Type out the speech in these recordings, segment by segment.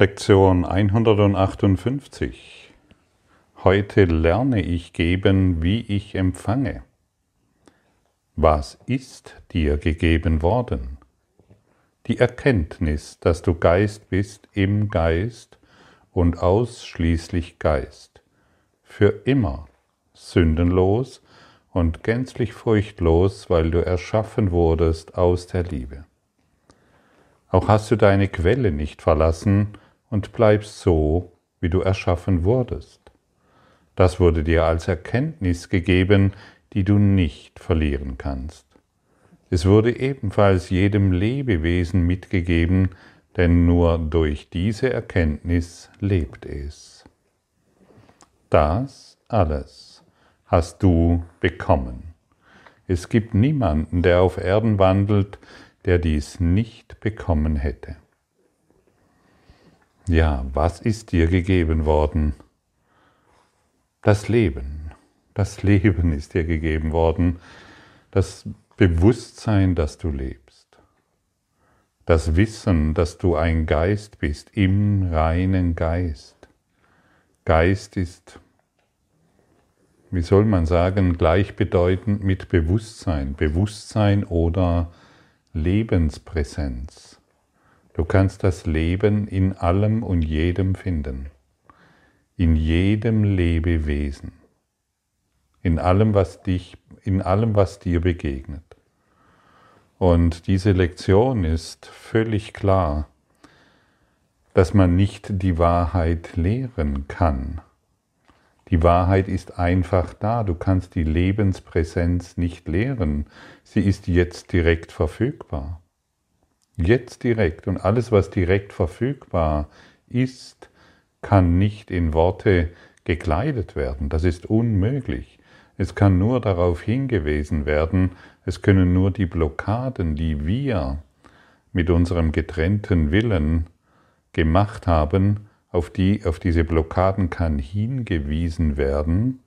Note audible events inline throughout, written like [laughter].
Lektion 158. Heute lerne ich geben, wie ich empfange. Was ist dir gegeben worden? Die Erkenntnis, dass du Geist bist im Geist und ausschließlich Geist, für immer sündenlos und gänzlich furchtlos, weil du erschaffen wurdest aus der Liebe. Auch hast du deine Quelle nicht verlassen, und bleibst so, wie du erschaffen wurdest. Das wurde dir als Erkenntnis gegeben, die du nicht verlieren kannst. Es wurde ebenfalls jedem Lebewesen mitgegeben, denn nur durch diese Erkenntnis lebt es. Das alles hast du bekommen. Es gibt niemanden, der auf Erden wandelt, der dies nicht bekommen hätte. Ja, was ist dir gegeben worden? Das Leben. Das Leben ist dir gegeben worden. Das Bewusstsein, dass du lebst. Das Wissen, dass du ein Geist bist, im reinen Geist. Geist ist, wie soll man sagen, gleichbedeutend mit Bewusstsein. Bewusstsein oder Lebenspräsenz. Du kannst das Leben in allem und jedem finden, in jedem Lebewesen, in allem, was dich, in allem, was dir begegnet. Und diese Lektion ist völlig klar, dass man nicht die Wahrheit lehren kann. Die Wahrheit ist einfach da. Du kannst die Lebenspräsenz nicht lehren. Sie ist jetzt direkt verfügbar. Jetzt direkt. Und alles, was direkt verfügbar ist, kann nicht in Worte gekleidet werden. Das ist unmöglich. Es kann nur darauf hingewiesen werden, es können nur die Blockaden, die wir mit unserem getrennten Willen gemacht haben, auf, die, auf diese Blockaden kann hingewiesen werden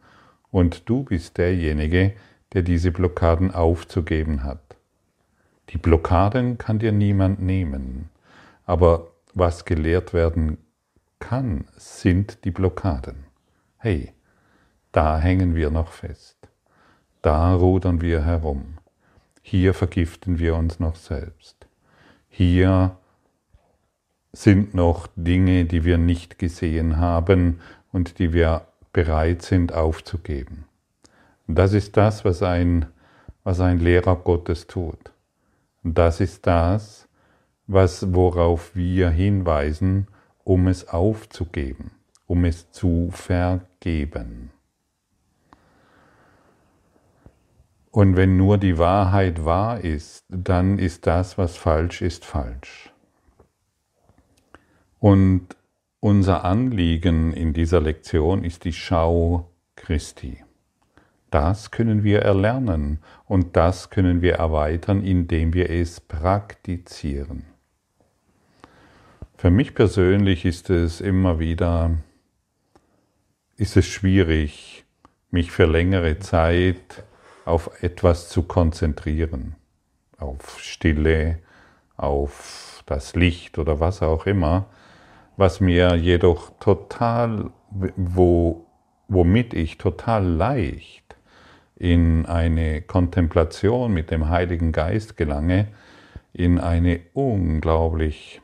und du bist derjenige, der diese Blockaden aufzugeben hat. Die Blockaden kann dir niemand nehmen, aber was gelehrt werden kann, sind die Blockaden. Hey, da hängen wir noch fest, da rudern wir herum, hier vergiften wir uns noch selbst, hier sind noch Dinge, die wir nicht gesehen haben und die wir bereit sind aufzugeben. Das ist das, was ein, was ein Lehrer Gottes tut. Das ist das, was, worauf wir hinweisen, um es aufzugeben, um es zu vergeben. Und wenn nur die Wahrheit wahr ist, dann ist das, was falsch ist, falsch. Und unser Anliegen in dieser Lektion ist die Schau Christi. Das können wir erlernen und das können wir erweitern, indem wir es praktizieren. Für mich persönlich ist es immer wieder, ist es schwierig, mich für längere Zeit auf etwas zu konzentrieren, auf Stille, auf das Licht oder was auch immer, was mir jedoch total, wo, womit ich total leicht in eine Kontemplation mit dem Heiligen Geist gelange, in eine unglaublich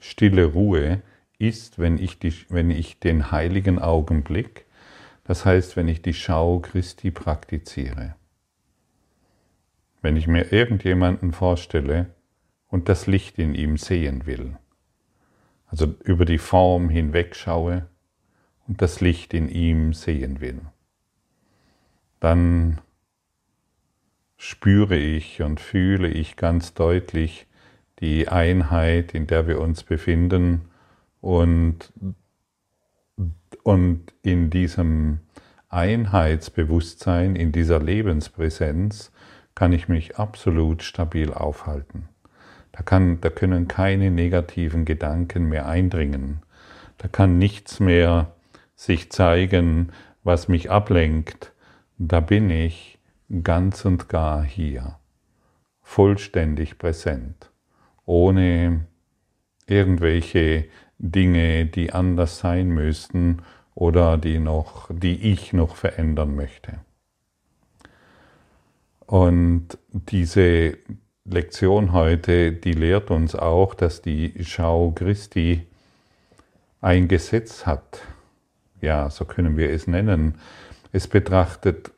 stille Ruhe, ist, wenn ich, die, wenn ich den heiligen Augenblick, das heißt, wenn ich die Schau Christi praktiziere. Wenn ich mir irgendjemanden vorstelle und das Licht in ihm sehen will, also über die Form hinweg schaue und das Licht in ihm sehen will dann spüre ich und fühle ich ganz deutlich die Einheit, in der wir uns befinden und, und in diesem Einheitsbewusstsein, in dieser Lebenspräsenz kann ich mich absolut stabil aufhalten. Da, kann, da können keine negativen Gedanken mehr eindringen. Da kann nichts mehr sich zeigen, was mich ablenkt, da bin ich ganz und gar hier, vollständig präsent, ohne irgendwelche Dinge, die anders sein müssten oder die, noch, die ich noch verändern möchte. Und diese Lektion heute, die lehrt uns auch, dass die Schau Christi ein Gesetz hat. Ja, so können wir es nennen. Es betrachtet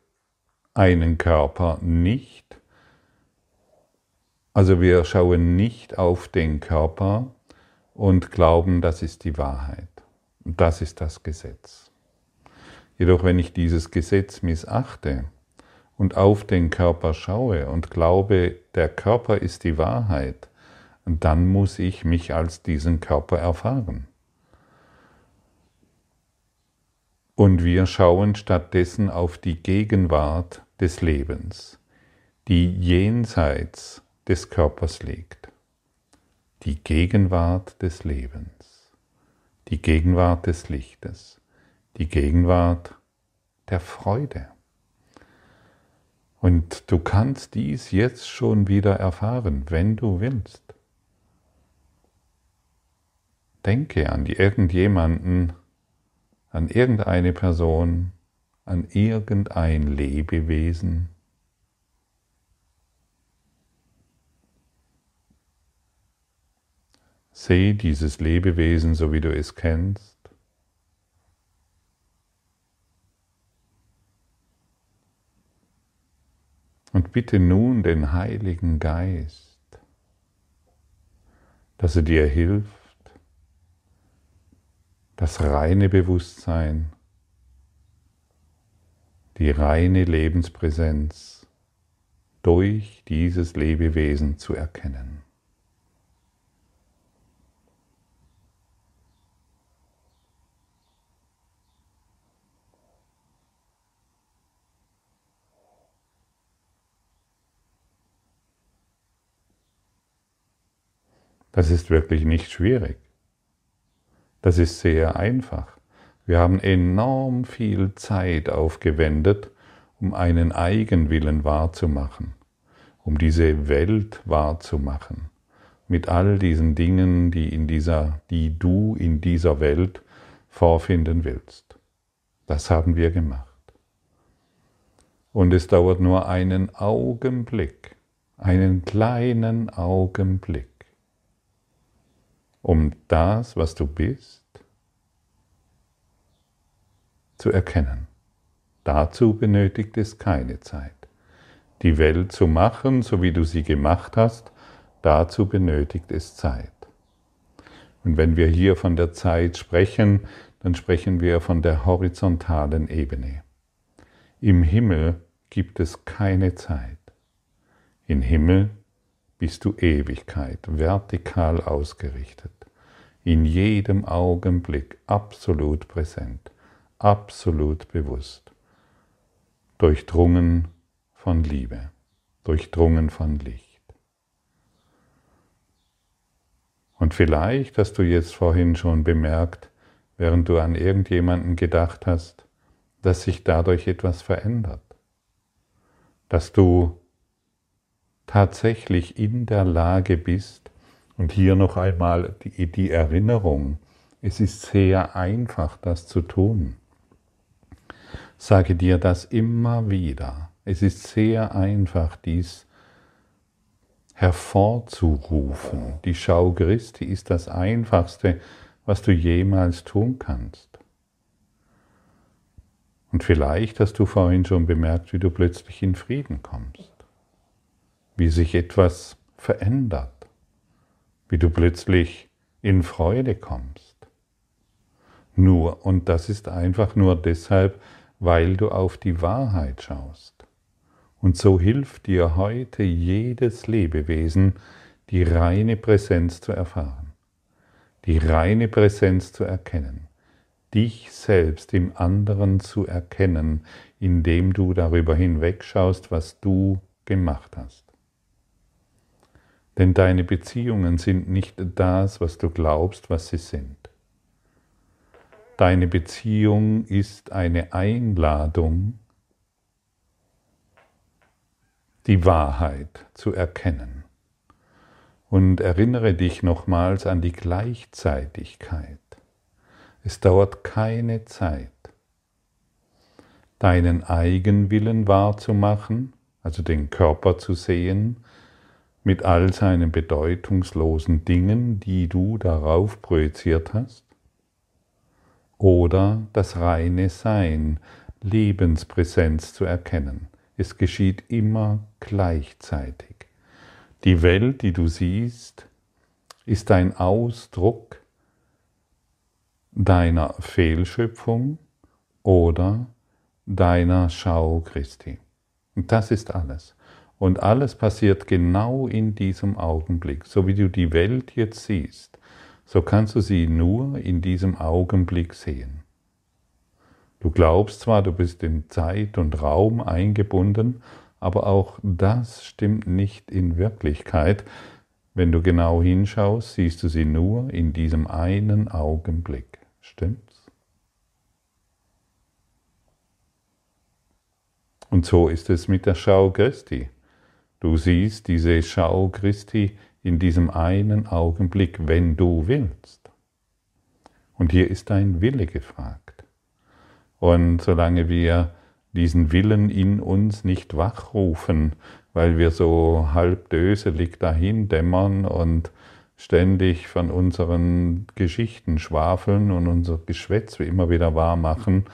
einen Körper nicht. Also wir schauen nicht auf den Körper und glauben, das ist die Wahrheit. Das ist das Gesetz. Jedoch wenn ich dieses Gesetz missachte und auf den Körper schaue und glaube, der Körper ist die Wahrheit, dann muss ich mich als diesen Körper erfahren. Und wir schauen stattdessen auf die Gegenwart des Lebens, die jenseits des Körpers liegt. Die Gegenwart des Lebens, die Gegenwart des Lichtes, die Gegenwart der Freude. Und du kannst dies jetzt schon wieder erfahren, wenn du willst. Denke an irgendjemanden, an irgendeine Person, an irgendein Lebewesen. Seh dieses Lebewesen, so wie du es kennst. Und bitte nun den Heiligen Geist, dass er dir hilft, das reine Bewusstsein, die reine Lebenspräsenz durch dieses Lebewesen zu erkennen. Das ist wirklich nicht schwierig. Das ist sehr einfach. Wir haben enorm viel Zeit aufgewendet, um einen Eigenwillen wahrzumachen, um diese Welt wahrzumachen, mit all diesen Dingen, die, in dieser, die du in dieser Welt vorfinden willst. Das haben wir gemacht. Und es dauert nur einen Augenblick, einen kleinen Augenblick, um das, was du bist, zu erkennen. Dazu benötigt es keine Zeit. Die Welt zu machen, so wie du sie gemacht hast, dazu benötigt es Zeit. Und wenn wir hier von der Zeit sprechen, dann sprechen wir von der horizontalen Ebene. Im Himmel gibt es keine Zeit. Im Himmel bist du Ewigkeit, vertikal ausgerichtet, in jedem Augenblick absolut präsent, absolut bewusst, durchdrungen von Liebe, durchdrungen von Licht. Und vielleicht hast du jetzt vorhin schon bemerkt, während du an irgendjemanden gedacht hast, dass sich dadurch etwas verändert, dass du tatsächlich in der Lage bist, und hier noch einmal die, die Erinnerung, es ist sehr einfach, das zu tun. Sage dir das immer wieder. Es ist sehr einfach, dies hervorzurufen. Die Schau Christi ist das Einfachste, was du jemals tun kannst. Und vielleicht hast du vorhin schon bemerkt, wie du plötzlich in Frieden kommst wie sich etwas verändert, wie du plötzlich in Freude kommst. Nur, und das ist einfach nur deshalb, weil du auf die Wahrheit schaust. Und so hilft dir heute jedes Lebewesen, die reine Präsenz zu erfahren, die reine Präsenz zu erkennen, dich selbst im anderen zu erkennen, indem du darüber hinwegschaust, was du gemacht hast. Denn deine Beziehungen sind nicht das, was du glaubst, was sie sind. Deine Beziehung ist eine Einladung, die Wahrheit zu erkennen. Und erinnere dich nochmals an die Gleichzeitigkeit. Es dauert keine Zeit, deinen Eigenwillen wahrzumachen, also den Körper zu sehen, mit all seinen bedeutungslosen Dingen, die du darauf projiziert hast, oder das reine Sein, Lebenspräsenz zu erkennen. Es geschieht immer gleichzeitig. Die Welt, die du siehst, ist ein Ausdruck deiner Fehlschöpfung oder deiner Schau Christi. Und das ist alles. Und alles passiert genau in diesem Augenblick. So wie du die Welt jetzt siehst, so kannst du sie nur in diesem Augenblick sehen. Du glaubst zwar, du bist in Zeit und Raum eingebunden, aber auch das stimmt nicht in Wirklichkeit. Wenn du genau hinschaust, siehst du sie nur in diesem einen Augenblick. Stimmt's? Und so ist es mit der Schau Christi. Du siehst diese Schau Christi in diesem einen Augenblick, wenn du willst. Und hier ist dein Wille gefragt. Und solange wir diesen Willen in uns nicht wachrufen, weil wir so halb döselig dahin dämmern und ständig von unseren Geschichten schwafeln und unser Geschwätz immer wieder wahr machen,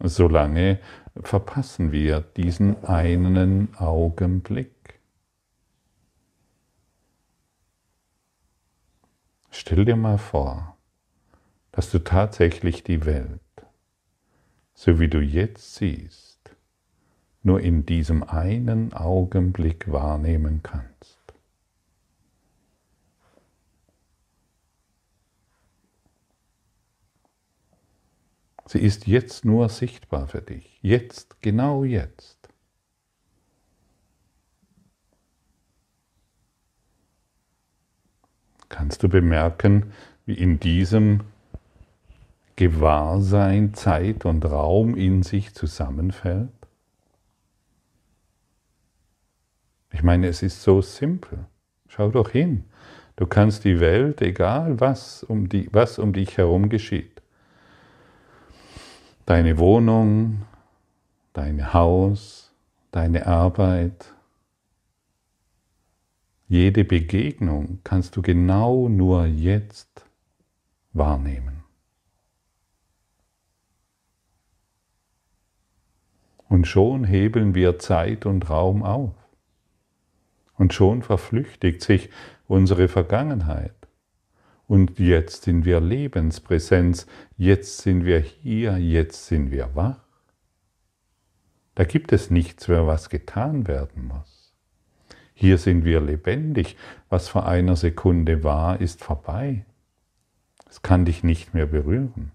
solange verpassen wir diesen einen Augenblick. Stell dir mal vor, dass du tatsächlich die Welt, so wie du jetzt siehst, nur in diesem einen Augenblick wahrnehmen kannst. Sie ist jetzt nur sichtbar für dich. Jetzt, genau jetzt. Kannst du bemerken, wie in diesem Gewahrsein Zeit und Raum in sich zusammenfällt? Ich meine, es ist so simpel. Schau doch hin. Du kannst die Welt, egal was um, die, was um dich herum geschieht, deine Wohnung, dein Haus, deine Arbeit, jede Begegnung kannst du genau nur jetzt wahrnehmen. Und schon hebeln wir Zeit und Raum auf. Und schon verflüchtigt sich unsere Vergangenheit. Und jetzt sind wir Lebenspräsenz, jetzt sind wir hier, jetzt sind wir wach. Da gibt es nichts mehr, was getan werden muss. Hier sind wir lebendig. Was vor einer Sekunde war, ist vorbei. Es kann dich nicht mehr berühren.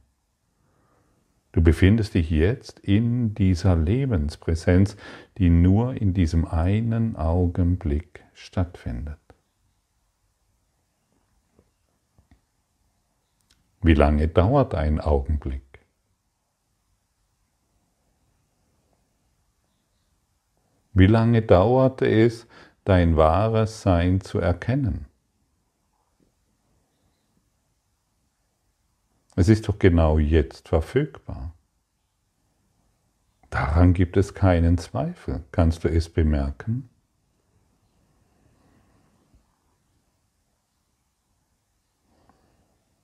Du befindest dich jetzt in dieser Lebenspräsenz, die nur in diesem einen Augenblick stattfindet. Wie lange dauert ein Augenblick? Wie lange dauerte es, dein wahres Sein zu erkennen? Es ist doch genau jetzt verfügbar. Daran gibt es keinen Zweifel. Kannst du es bemerken?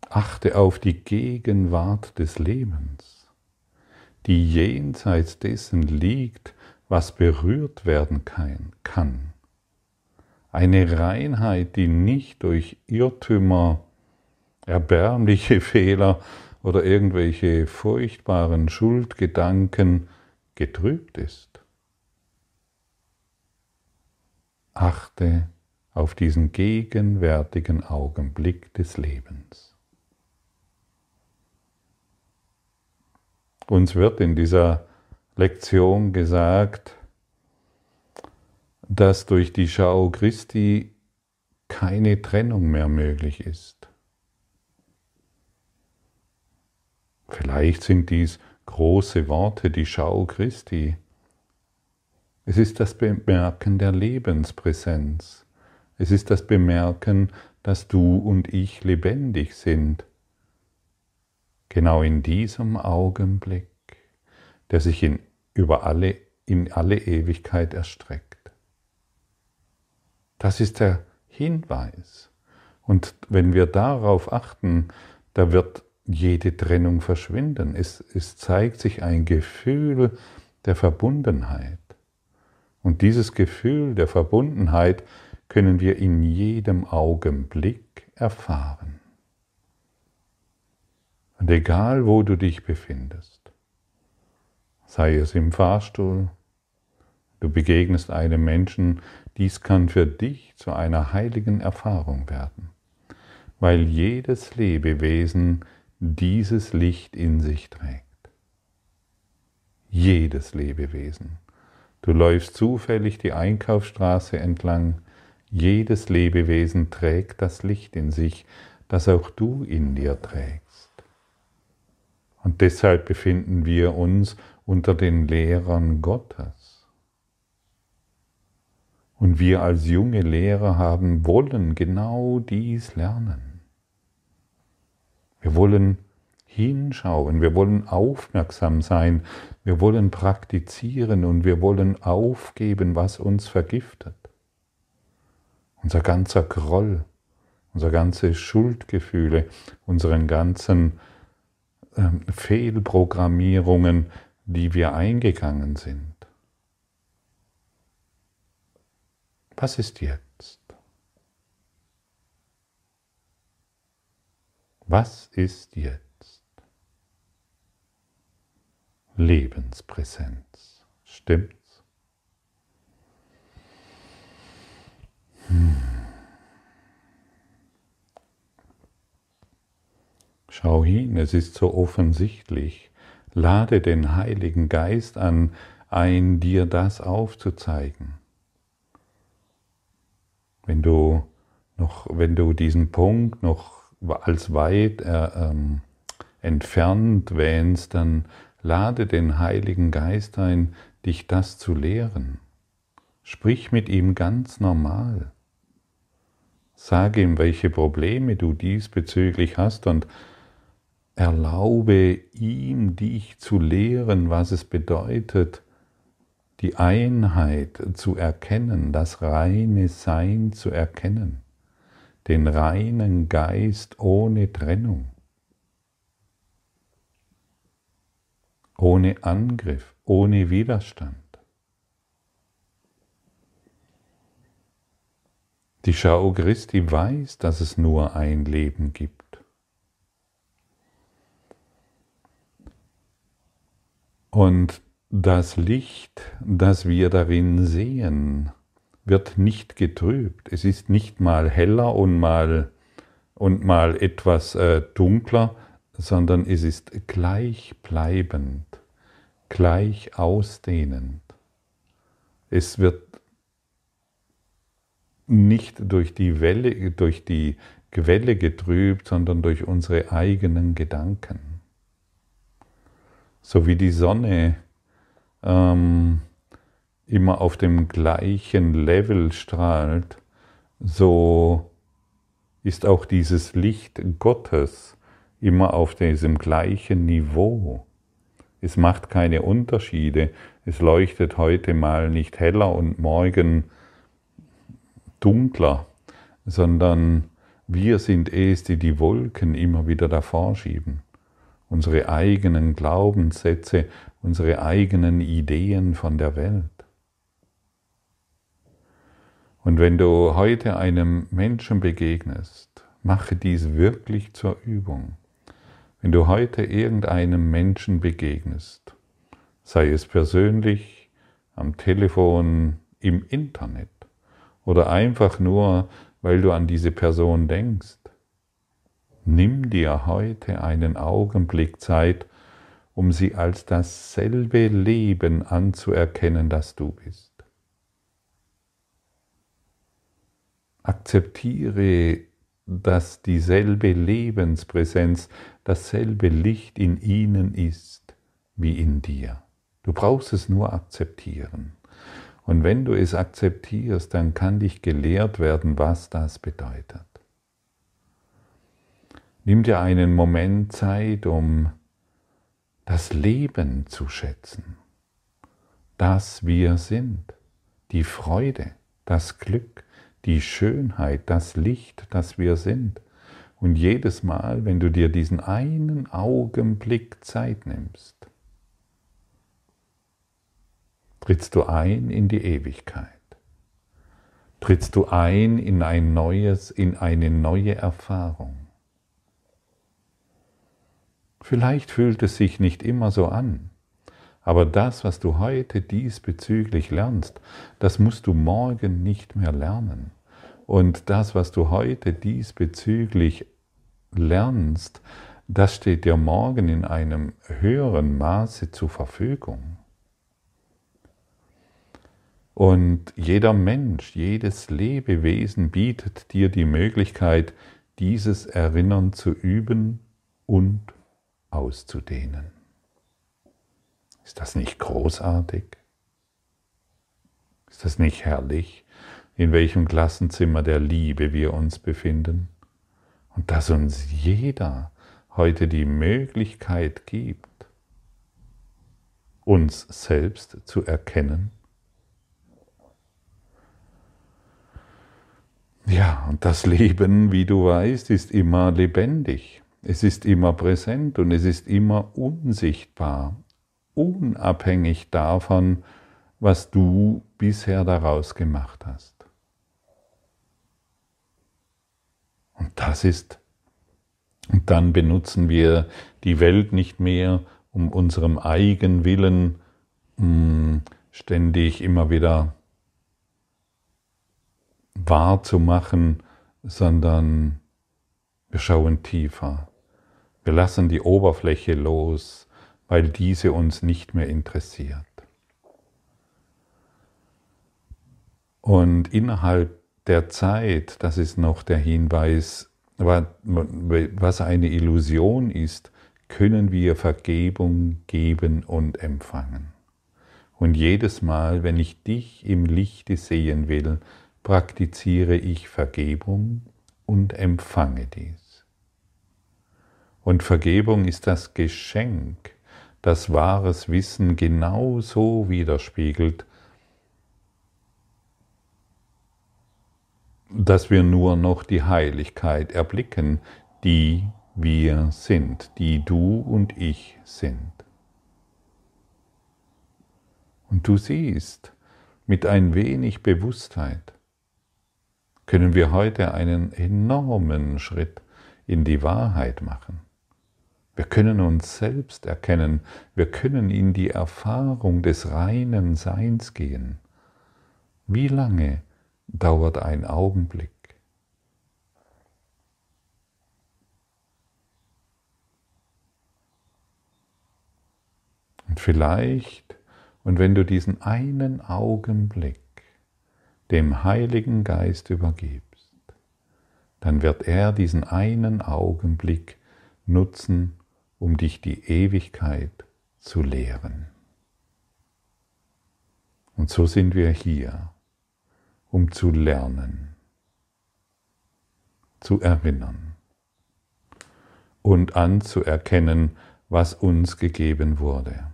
Achte auf die Gegenwart des Lebens, die jenseits dessen liegt, was berührt werden kann. Eine Reinheit, die nicht durch Irrtümer erbärmliche [laughs] Fehler oder irgendwelche furchtbaren Schuldgedanken getrübt ist. Achte auf diesen gegenwärtigen Augenblick des Lebens. Uns wird in dieser Lektion gesagt, dass durch die Schau Christi keine Trennung mehr möglich ist. Vielleicht sind dies große Worte, die Schau Christi. Es ist das Bemerken der Lebenspräsenz. Es ist das Bemerken, dass du und ich lebendig sind. Genau in diesem Augenblick, der sich in, über alle, in alle Ewigkeit erstreckt. Das ist der Hinweis. Und wenn wir darauf achten, da wird jede Trennung verschwinden. Es, es zeigt sich ein Gefühl der Verbundenheit. Und dieses Gefühl der Verbundenheit können wir in jedem Augenblick erfahren. Und egal wo du dich befindest, sei es im Fahrstuhl, du begegnest einem Menschen, dies kann für dich zu einer heiligen Erfahrung werden, weil jedes Lebewesen dieses Licht in sich trägt. Jedes Lebewesen. Du läufst zufällig die Einkaufsstraße entlang. Jedes Lebewesen trägt das Licht in sich, das auch du in dir trägst. Und deshalb befinden wir uns unter den Lehrern Gottes. Und wir als junge Lehrer haben wollen genau dies lernen. Wir wollen hinschauen, wir wollen aufmerksam sein, wir wollen praktizieren und wir wollen aufgeben, was uns vergiftet. Unser ganzer Groll, unser ganze Schuldgefühle, unseren ganzen äh, Fehlprogrammierungen, die wir eingegangen sind. Was ist jetzt? Was ist jetzt? Lebenspräsenz. Stimmt's? Hm. Schau hin, es ist so offensichtlich. Lade den Heiligen Geist an, ein dir das aufzuzeigen. Wenn du noch, wenn du diesen Punkt noch als weit äh, ähm, entfernt wähnst, dann lade den Heiligen Geist ein, dich das zu lehren. Sprich mit ihm ganz normal. Sage ihm, welche Probleme du diesbezüglich hast und erlaube ihm, dich zu lehren, was es bedeutet, die Einheit zu erkennen, das reine Sein zu erkennen den reinen Geist ohne Trennung, ohne Angriff, ohne Widerstand. Die Schau Christi weiß, dass es nur ein Leben gibt. Und das Licht, das wir darin sehen, wird nicht getrübt. Es ist nicht mal heller und mal, und mal etwas äh, dunkler, sondern es ist gleichbleibend, gleich ausdehnend. Es wird nicht durch die Welle, durch die Quelle getrübt, sondern durch unsere eigenen Gedanken. So wie die Sonne ähm, immer auf dem gleichen Level strahlt, so ist auch dieses Licht Gottes immer auf diesem gleichen Niveau. Es macht keine Unterschiede. Es leuchtet heute mal nicht heller und morgen dunkler, sondern wir sind es, die die Wolken immer wieder davor schieben. Unsere eigenen Glaubenssätze, unsere eigenen Ideen von der Welt. Und wenn du heute einem Menschen begegnest, mache dies wirklich zur Übung. Wenn du heute irgendeinem Menschen begegnest, sei es persönlich, am Telefon, im Internet oder einfach nur, weil du an diese Person denkst, nimm dir heute einen Augenblick Zeit, um sie als dasselbe Leben anzuerkennen, das du bist. Akzeptiere, dass dieselbe Lebenspräsenz, dasselbe Licht in ihnen ist wie in dir. Du brauchst es nur akzeptieren. Und wenn du es akzeptierst, dann kann dich gelehrt werden, was das bedeutet. Nimm dir einen Moment Zeit, um das Leben zu schätzen, das wir sind, die Freude, das Glück, die Schönheit, das Licht, das wir sind. Und jedes Mal, wenn du dir diesen einen Augenblick Zeit nimmst, trittst du ein in die Ewigkeit. Trittst du ein in ein neues, in eine neue Erfahrung. Vielleicht fühlt es sich nicht immer so an, aber das, was du heute diesbezüglich lernst, das musst du morgen nicht mehr lernen. Und das, was du heute diesbezüglich lernst, das steht dir morgen in einem höheren Maße zur Verfügung. Und jeder Mensch, jedes Lebewesen bietet dir die Möglichkeit, dieses Erinnern zu üben und auszudehnen. Ist das nicht großartig? Ist das nicht herrlich, in welchem Klassenzimmer der Liebe wir uns befinden? Und dass uns jeder heute die Möglichkeit gibt, uns selbst zu erkennen? Ja, und das Leben, wie du weißt, ist immer lebendig. Es ist immer präsent und es ist immer unsichtbar, unabhängig davon, was du bisher daraus gemacht hast. Und das ist, und dann benutzen wir die Welt nicht mehr, um unserem Eigenwillen mh, hm, ständig immer wieder wahrzumachen, sondern wir schauen tiefer. Wir lassen die Oberfläche los, weil diese uns nicht mehr interessiert. Und innerhalb der Zeit, das ist noch der Hinweis, was eine Illusion ist, können wir Vergebung geben und empfangen. Und jedes Mal, wenn ich dich im Lichte sehen will, praktiziere ich Vergebung und empfange dies. Und Vergebung ist das Geschenk, das wahres Wissen genauso widerspiegelt, dass wir nur noch die Heiligkeit erblicken, die wir sind, die du und ich sind. Und du siehst, mit ein wenig Bewusstheit können wir heute einen enormen Schritt in die Wahrheit machen. Wir können uns selbst erkennen, wir können in die Erfahrung des reinen Seins gehen. Wie lange dauert ein Augenblick? Und vielleicht, und wenn du diesen einen Augenblick dem Heiligen Geist übergibst, dann wird er diesen einen Augenblick nutzen, um dich die Ewigkeit zu lehren. Und so sind wir hier, um zu lernen, zu erinnern und anzuerkennen, was uns gegeben wurde.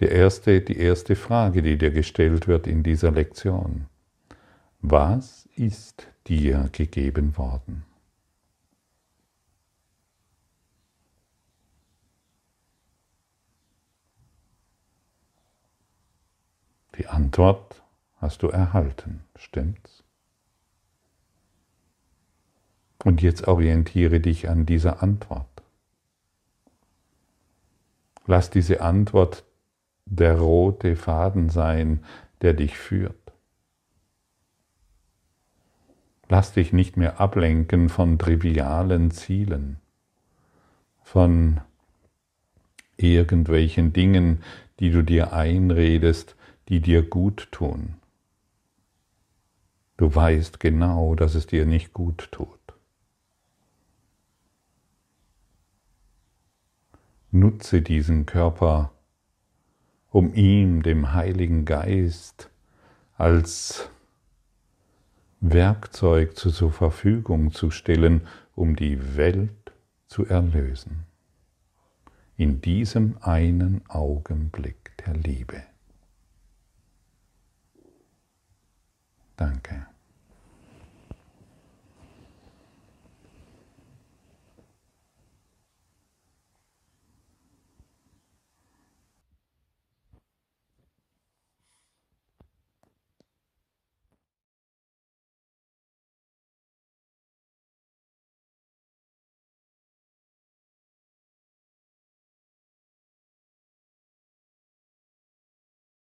Die erste, die erste Frage, die dir gestellt wird in dieser Lektion. Was ist dir gegeben worden? Die Antwort hast du erhalten, stimmt's? Und jetzt orientiere dich an dieser Antwort. Lass diese Antwort der rote Faden sein, der dich führt. Lass dich nicht mehr ablenken von trivialen Zielen, von irgendwelchen Dingen, die du dir einredest, die dir gut tun. Du weißt genau, dass es dir nicht gut tut. Nutze diesen Körper um ihm, dem Heiligen Geist, als Werkzeug zur Verfügung zu stellen, um die Welt zu erlösen. In diesem einen Augenblick der Liebe. Danke.